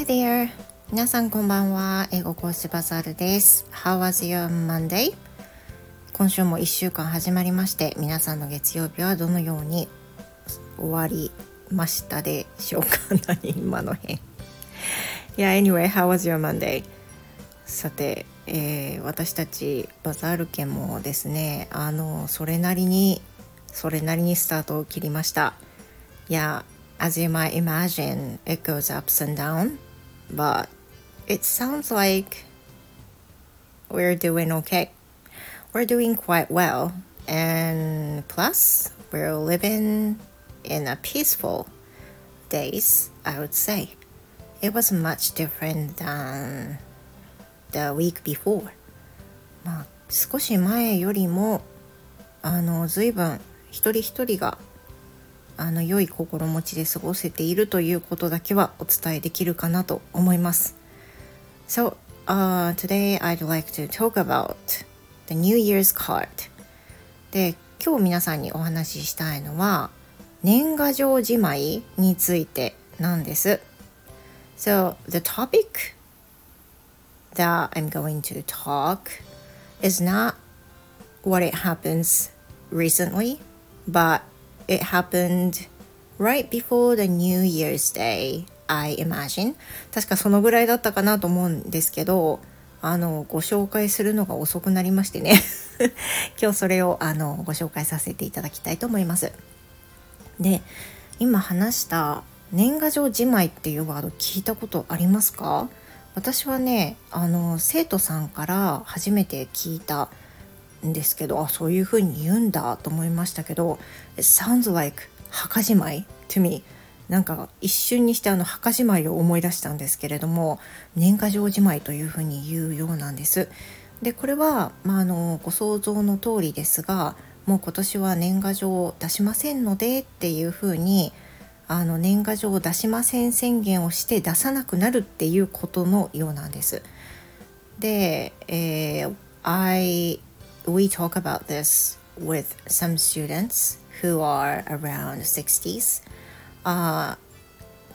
Hi there! 皆さんこんばんは。英語講師バザールです。How was your Monday? 今週も1週間始まりまして、皆さんの月曜日はどのように終わりましたでしょうか何今の辺。Yeah, anyway, how was your Monday? さて、えー、私たちバザール家もですね、あの、それなりに、それなりにスタートを切りました。いや、as you might imagine, it goes ups and down, but it sounds like we're doing okay. We're doing quite well, and plus, we're living in a peaceful days, I would say. It was much different than the week before. まあ、少し前よりもあの随分一人一人が あの良い心持ちで過ごせているということだけはお伝えできるかなと思います。So, uh, today I'd like to talk about the New Year's card. で、今日皆さんにお話ししたいのは年賀状じまいについてなんです。So, the topic that I'm going to talk is not what it happens recently, but It happened right before the New Year's Day, I imagine. 確かそのぐらいだったかなと思うんですけど、あの、ご紹介するのが遅くなりましてね。今日それをあのご紹介させていただきたいと思います。で、今話した年賀状じまいっていうワード聞いたことありますか？私はねあの生徒さんから初めて聞いたんですけどあそういう風に言うんだと思いましたけど It sounds like 墓じまい to me なんか一瞬にしてあの墓じまいを思い出したんですけれども年賀状じまいというふうに言うようなんです。でこれは、まあ、あのご想像の通りですがもう今年は年賀状を出しませんのでっていうふうにあの年賀状を出しません宣言をして出さなくなるっていうことのようなんです。で、えー、I we talk about this with some students who are around 60s. Uh,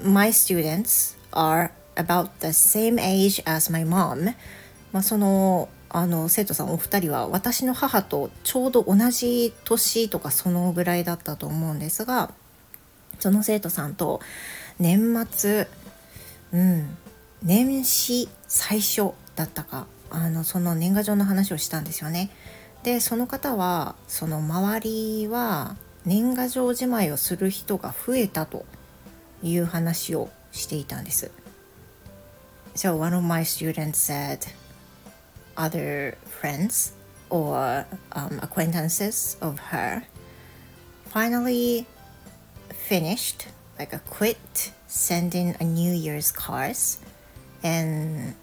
my students are about the same age as my mom. まあ、そのあの生徒さんお二人は私の母とちょうど同じ年とかそのぐらいだったと思うんですがその生徒さんと年末うん年始最初だったかあのその年賀状の話をしたんですよね。でその方はその周りは年賀状じまいをする人が増えたという話をしていたんです。So one of my students said other friends or um, acquaintances of her finally finished like a quit sending a New Year's cards and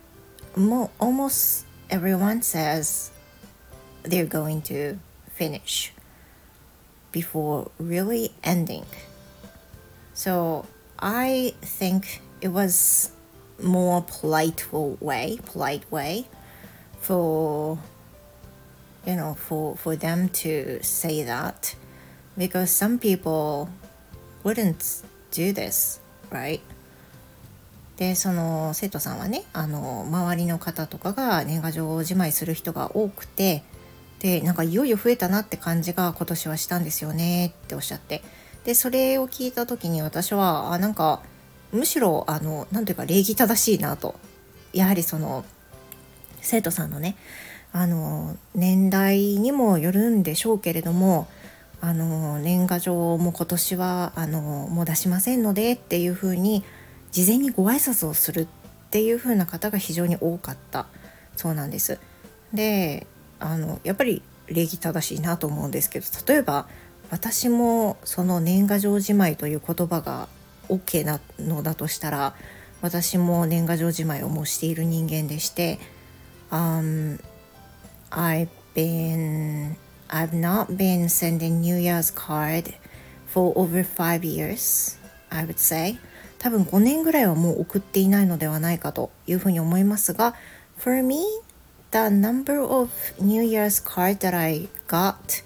mo- almost everyone says they're going to finish before really ending. So I think it was more polite way, polite way for you know for for them to say that because some people wouldn't do this, right? でその生徒さんはねあの周りの方とかが年賀状をじまいする人が多くてでなんかいよいよ増えたなって感じが今年はしたんですよねっておっしゃってでそれを聞いた時に私はあなんかむしろあの何ていうか礼儀正しいなとやはりその生徒さんのねあの年代にもよるんでしょうけれどもあの年賀状も今年はあのもう出しませんのでっていうふうに事前にご挨拶をするっていう風な方が非常に多かったそうなんです。であのやっぱり礼儀正しいなと思うんですけど例えば私もその年賀状じまいという言葉が OK なのだとしたら私も年賀状じまいをもうしている人間でして、um, I've been I've not been sending New Year's card for over five years I would say. 多分5年ぐらいはもう送っていないのではないかというふうに思いますが For me the number of New Year's card that I got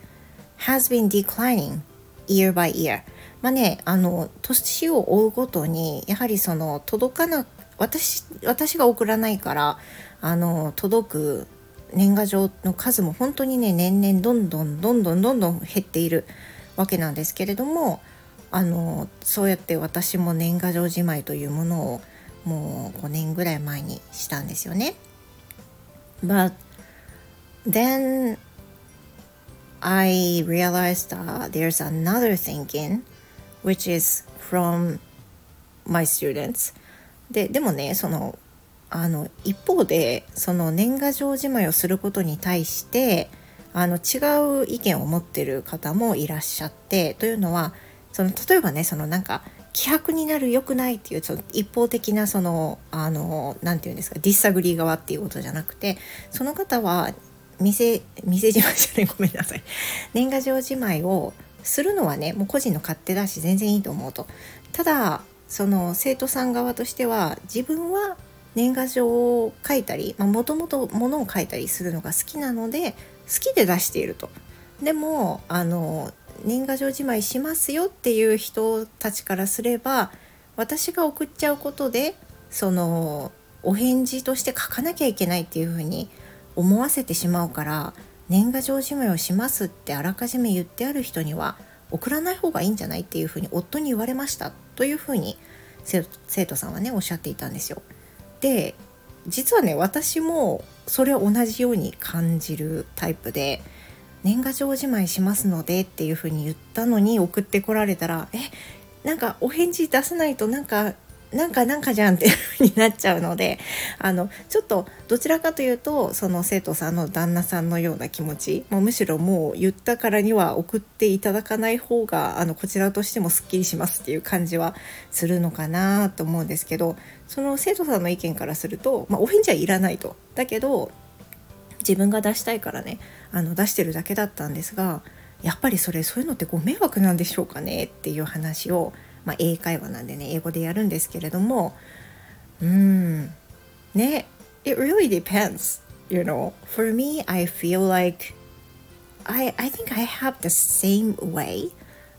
has been declining year by year. まあね、あの、年を追うごとに、やはりその、届かな私私が送らないからあの届く年賀状の数も本当にね年々どんどんどんどんどんどん減っているわけなんですけれどもあのそうやって私も年賀状じまいというものをもう5年ぐらい前にしたんですよね。But then I realized uh, there's another thinking which is from my students. ででもねそのあの一方でその年賀状じまいをすることに対してあの違う意見を持ってる方もいらっしゃってというのはその例えばねそのなんか希薄になる良くないっていうその一方的なそのあの何て言うんですか disagree 側っていうことじゃなくてその方は店店じまいじゃね ごめんなさい年賀状じまいをするのはねもう個人の勝手だし全然いいと思うとただその生徒さん側としては自分は年賀状を書いたりもともとものを書いたりするのが好きなので好きで出していると。でもあの年賀状じまいしますよっていう人たちからすれば私が送っちゃうことでそのお返事として書かなきゃいけないっていうふうに思わせてしまうから年賀状じまいをしますってあらかじめ言ってある人には送らない方がいいんじゃないっていうふうに夫に言われましたというふうに生徒さんはねおっしゃっていたんですよ。で実はね私もそれを同じように感じるタイプで年賀状じまいしますのでっていうふうに言ったのに送ってこられたらえなんかお返事出さないとなんかなんかなんかじゃんっていう風になっちゃうのであのちょっとどちらかというとその生徒さんの旦那さんのような気持ちもうむしろもう言ったからには送っていただかない方があのこちらとしてもすっきりしますっていう感じはするのかなと思うんですけどその生徒さんの意見からすると、まあ、お返事はいらないと。だけど自分が出したいからねあの出してるだけだったんですがやっぱりそれそういうのってご迷惑なんでしょうかねっていう話をまあ、英会話なんでね英語でやるんですけれどもうんね it really depends you know for me I feel like I, I think I have the same way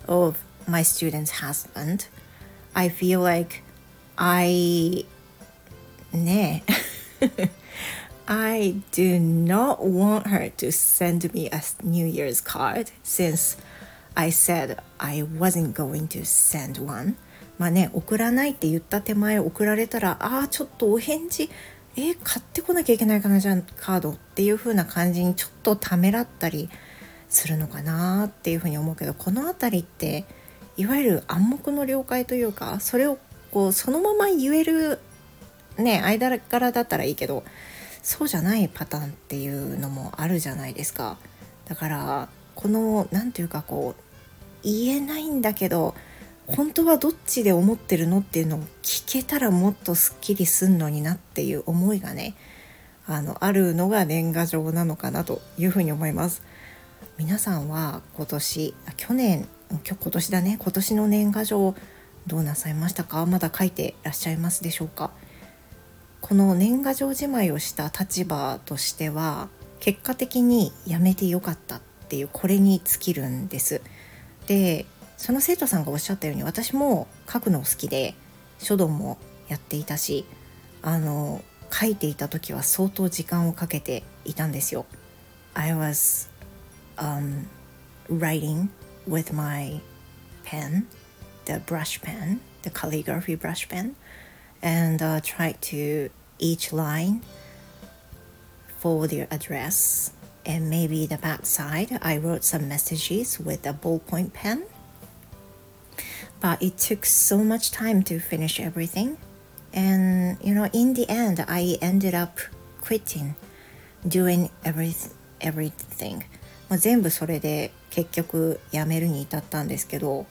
of my student's husband I feel like I ね I do not want her to send me a New Year's card since I said I wasn't going to send one. まあね送らないって言った手前送られたらああちょっとお返事えー、買ってこなきゃいけないかなじゃんカードっていう風な感じにちょっとためらったりするのかなっていう風に思うけどこの辺りっていわゆる暗黙の了解というかそれをこうそのまま言えるね間柄だったらいいけどそうじゃないパターンっていうのもあるじゃないですか。だからこの何て言うかこう言えないんだけど本当はどっちで思ってるのっていうのを聞けたらもっとすっきりすんのになっていう思いがねあのあるのが年賀状なのかなというふうに思います。皆さんは今年去年今年だね。今年の年賀状どうなさいましたか？まだ書いてらっしゃいますでしょうか？この年賀状じまいをした立場としては結果的にやめてよかったっていうこれに尽きるんです。でその生徒さんがおっしゃったように私も書くの好きで書道もやっていたしあの書いていた時は相当時間をかけていたんですよ。I was、um, writing with my pen, the brush pen, the calligraphy brush pen, and uh, tried to each line for their address and maybe the back side I wrote some messages with a ballpoint pen but it took so much time to finish everything and you know in the end I ended up quitting doing every, everything まあ、全部それで結局やめるに至ったんですけど、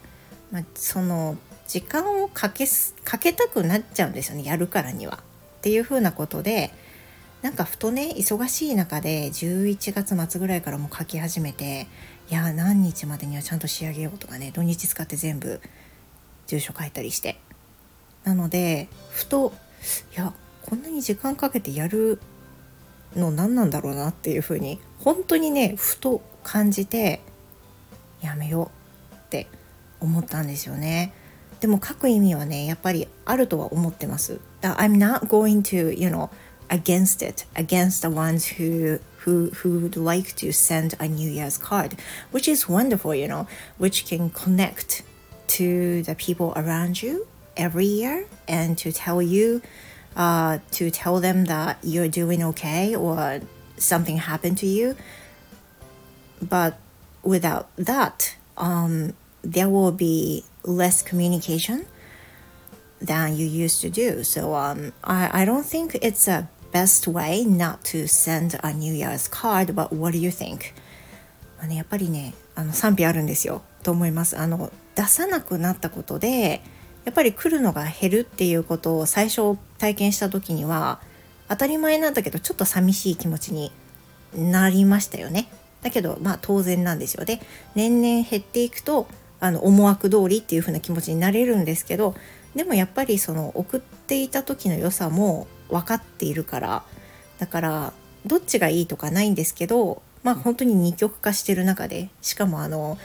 まあ、その 時間をかけすかけたくなっちゃうんですよねやるからには。っていうふうなことでなんかふとね忙しい中で11月末ぐらいからもう書き始めていや何日までにはちゃんと仕上げようとかね土日使って全部住所書いたりしてなのでふといやこんなに時間かけてやるの何なんだろうなっていうふうに本当にねふと感じてやめようって思ったんですよね。でも書く意味はねやっぱりあるとは思ってます。 I'm not going to you know against it against the ones who who who would like to send a New Year's card, which is wonderful, you know, which can connect to the people around you every year and to tell you uh, to tell them that you're doing okay or something happened to you. But without that, um, there will be less communication than you used to do. So um, I, I don't think it's a best way not to send a New Year's card, but what do you think? まあね、やっぱりねあの賛否あるんですよと思いますあの出さなくなったことでやっぱり来るのが減るっていうことを最初体験した時には当たり前なんだけどちょっと寂しい気持ちになりましたよねだけどまあ当然なんですよね年々減っていくとあの思惑通りっていう風な気持ちになれるんですけどでもやっぱりその送っていた時の良さも分かっているからだからどっちがいいとかないんですけどまあ本当に二極化してる中でしかもあの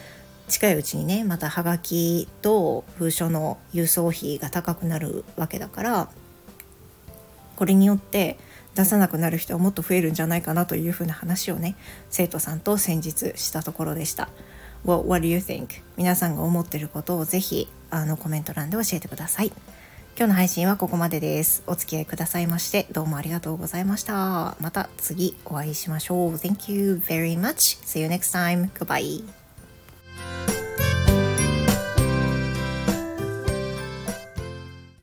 近いうちにねまたはがきと封書の輸送費が高くなるわけだからこれによって出さなくなる人はもっと増えるんじゃないかなというふうな話をね生徒さんと先日したところでした。Well, what do you think? 皆さんが思ってることをぜひあのコメント欄で教えてください。今日の配信はここまでです。お付き合いくださいましてどうもありがとうございました。また次お会いしましょう。Thank you very much. See you next time. Goodbye.